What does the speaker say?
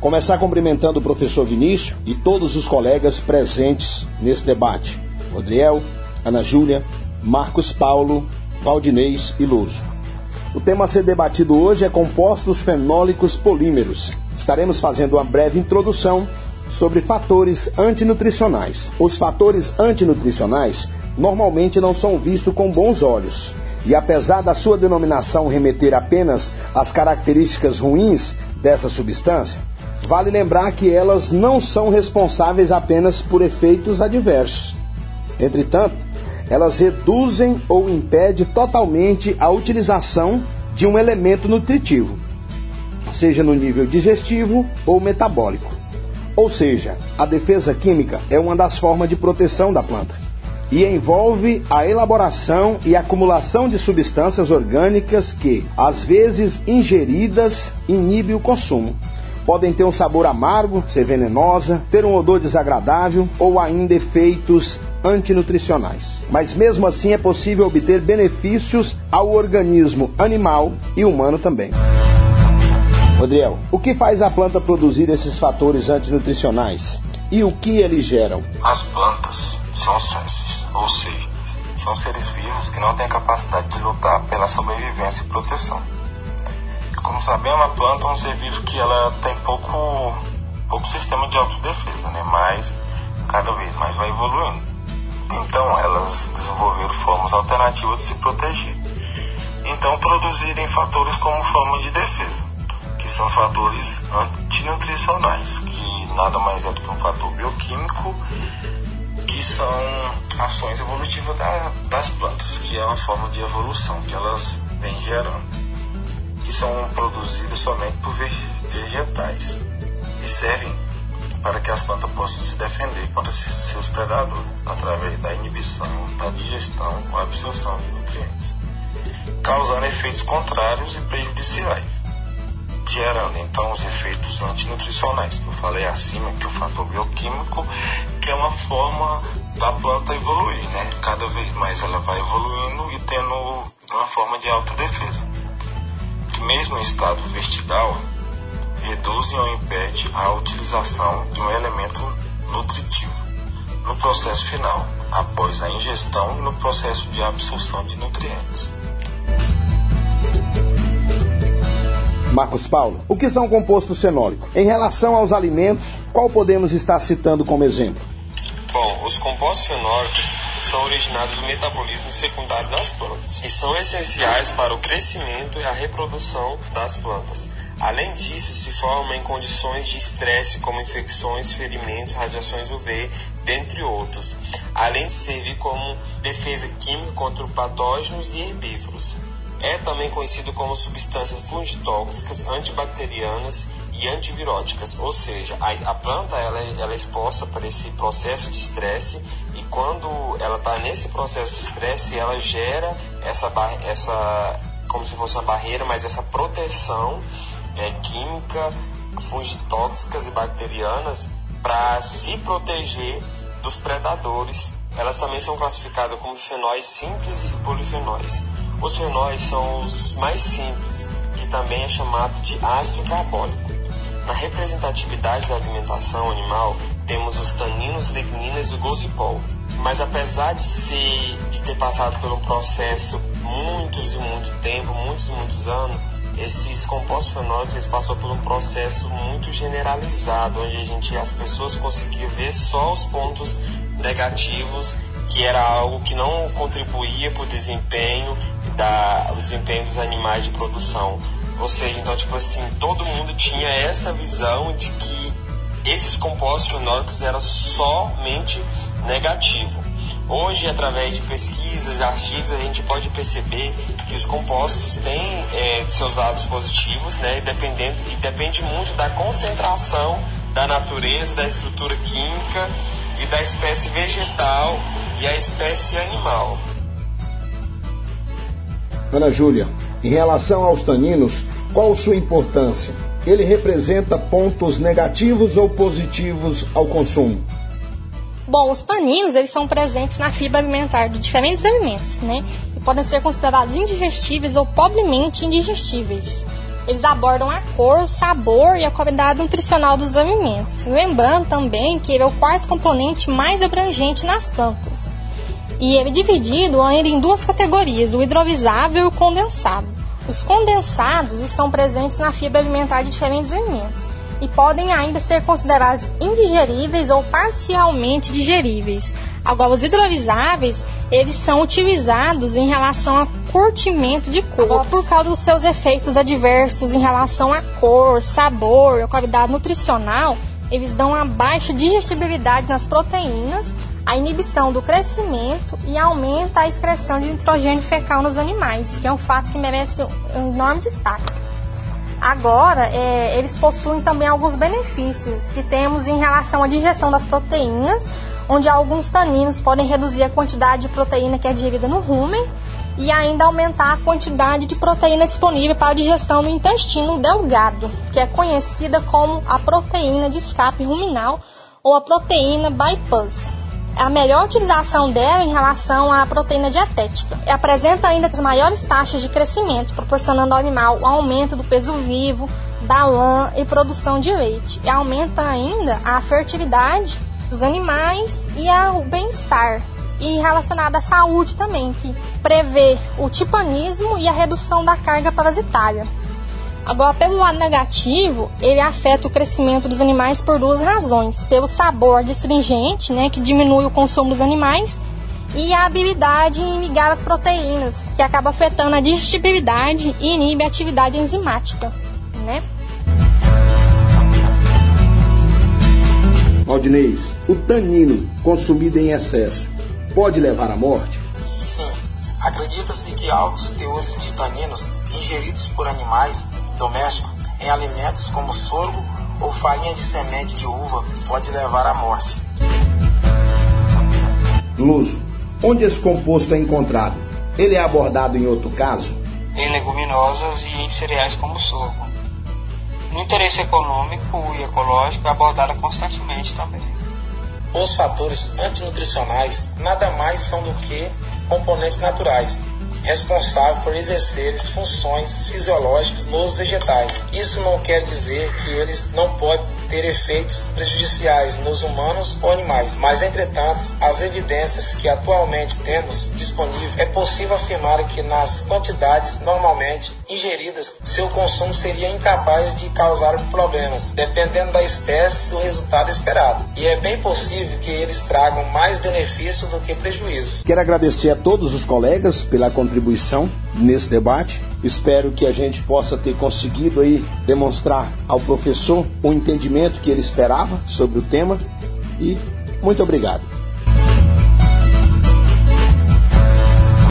Começar cumprimentando o professor Vinícius e todos os colegas presentes nesse debate. Rodriel, Ana Júlia, Marcos Paulo, Valdinês e Luso. O tema a ser debatido hoje é compostos fenólicos polímeros. Estaremos fazendo uma breve introdução sobre fatores antinutricionais. Os fatores antinutricionais normalmente não são vistos com bons olhos. E apesar da sua denominação remeter apenas às características ruins dessa substância, vale lembrar que elas não são responsáveis apenas por efeitos adversos. Entretanto, elas reduzem ou impedem totalmente a utilização de um elemento nutritivo, seja no nível digestivo ou metabólico. Ou seja, a defesa química é uma das formas de proteção da planta e envolve a elaboração e acumulação de substâncias orgânicas que, às vezes ingeridas, inibem o consumo. Podem ter um sabor amargo, ser venenosa, ter um odor desagradável ou ainda efeitos antinutricionais. Mas mesmo assim é possível obter benefícios ao organismo animal e humano também. Rodriel, o que faz a planta produzir esses fatores antinutricionais e o que eles geram? As plantas são sócios, ou seja, são seres vivos que não têm capacidade de lutar pela sobrevivência e proteção. Como sabemos, a planta é um ser vivo que ela tem pouco, pouco sistema de autodefesa, né? mas cada vez mais vai evoluindo. Então elas desenvolveram formas alternativas de se proteger. Então produzirem fatores como forma de defesa, que são fatores antinutricionais, que nada mais é do que um fator bioquímico, que são ações evolutivas da, das plantas, que é uma forma de evolução que elas vêm gerando, são produzidas somente por vegetais e servem para que as plantas possam se defender contra seus predadores através da inibição, da digestão ou absorção de nutrientes, causando efeitos contrários e prejudiciais, gerando então os efeitos antinutricionais eu falei acima, que o fator bioquímico, que é uma forma da planta evoluir, né? Cada vez mais ela vai evoluindo e tendo uma forma de autodefesa. Mesmo em estado vertical, reduzem ou impedem a utilização de um elemento nutritivo no processo final, após a ingestão e no processo de absorção de nutrientes. Marcos Paulo, o que são compostos fenólicos? Em relação aos alimentos, qual podemos estar citando como exemplo? Bom, os compostos fenólicos são originados do metabolismo secundário das plantas e são essenciais para o crescimento e a reprodução das plantas. Além disso, se formam em condições de estresse como infecções, ferimentos, radiações UV, dentre outros, além de servir como defesa química contra patógenos e herbívoros. É também conhecido como substâncias fungitóxicas, antibacterianas e antiviróticas, ou seja, a, a planta ela, é, ela é exposta para esse processo de estresse e quando ela está nesse processo de estresse, ela gera essa, essa como se fosse uma barreira, mas essa proteção é, química, fungitóxicas e bacterianas para se proteger dos predadores. Elas também são classificadas como fenóis simples e polifenóis. Os fenóis são os mais simples, que também é chamado de ácido carbônico. Na representatividade da alimentação animal, temos os taninos, ligninas e o gosipol. Mas apesar de, ser, de ter passado por um processo muitos e muito tempo, muitos e muitos anos, esses compostos fenólicos passou por um processo muito generalizado, onde a gente, as pessoas conseguiam ver só os pontos negativos, que era algo que não contribuía para o desempenho, da, o desempenho dos animais de produção. Ou seja, então, tipo assim, todo mundo tinha essa visão de que esses compostos fenólicos eram somente negativos. Hoje, através de pesquisas, artigos, a gente pode perceber que os compostos têm é, seus lados positivos, né? E, dependendo, e depende muito da concentração da natureza, da estrutura química e da espécie vegetal e a espécie animal. Ana Júlia, em relação aos taninos, qual sua importância? Ele representa pontos negativos ou positivos ao consumo? Bom, os taninos, eles são presentes na fibra alimentar de diferentes alimentos, né? E podem ser considerados indigestíveis ou pobremente indigestíveis. eles abordam a cor, o sabor e a qualidade nutricional dos alimentos. Lembrando também que ele é o quarto componente mais abrangente nas plantas. E ele é dividido ainda em duas categorias, o hidrovisável e o condensado. Os condensados estão presentes na fibra alimentar de diferentes alimentos e podem ainda ser considerados indigeríveis ou parcialmente digeríveis. Agora, os hidrovisáveis, eles são utilizados em relação a curtimento de cor, por causa dos seus efeitos adversos em relação à cor, sabor, a qualidade nutricional, eles dão uma baixa digestibilidade nas proteínas, a inibição do crescimento e aumenta a excreção de nitrogênio fecal nos animais, que é um fato que merece um enorme destaque. Agora, é, eles possuem também alguns benefícios que temos em relação à digestão das proteínas, onde alguns taninos podem reduzir a quantidade de proteína que é digerida no rumen e ainda aumentar a quantidade de proteína disponível para a digestão no intestino delgado, que é conhecida como a proteína de escape ruminal ou a proteína bypass. A melhor utilização dela em relação à proteína dietética. Apresenta ainda as maiores taxas de crescimento, proporcionando ao animal o aumento do peso vivo, da lã e produção de leite. E aumenta ainda a fertilidade dos animais e o bem-estar. E relacionado à saúde também, que prevê o tipanismo e a redução da carga parasitária. Agora, pelo lado negativo, ele afeta o crescimento dos animais por duas razões: pelo sabor astringente, né, que diminui o consumo dos animais, e a habilidade em ligar as proteínas, que acaba afetando a digestibilidade e inibe a atividade enzimática, né? Aldinês, o tanino consumido em excesso pode levar à morte? Sim. Acredita-se que altos teores de taninos ingeridos por animais domésticos em alimentos como sorgo ou farinha de semente de uva pode levar à morte. Luso, onde esse composto é encontrado? Ele é abordado em outro caso? Em leguminosas e em cereais como sorgo. No interesse econômico e ecológico é abordada constantemente também. Os fatores antinutricionais nada mais são do que componentes naturais, responsáveis por exercer funções fisiológicas nos vegetais. Isso não quer dizer que eles não podem ter efeitos prejudiciais nos humanos ou animais, mas entretanto, as evidências que atualmente temos disponíveis é possível afirmar que nas quantidades normalmente ingeridas, seu consumo seria incapaz de causar problemas, dependendo da espécie do resultado esperado. E é bem possível que eles tragam mais benefício do que prejuízo. Quero agradecer a todos os colegas pela contribuição nesse debate. Espero que a gente possa ter conseguido aí demonstrar ao professor o entendimento que ele esperava sobre o tema e muito obrigado.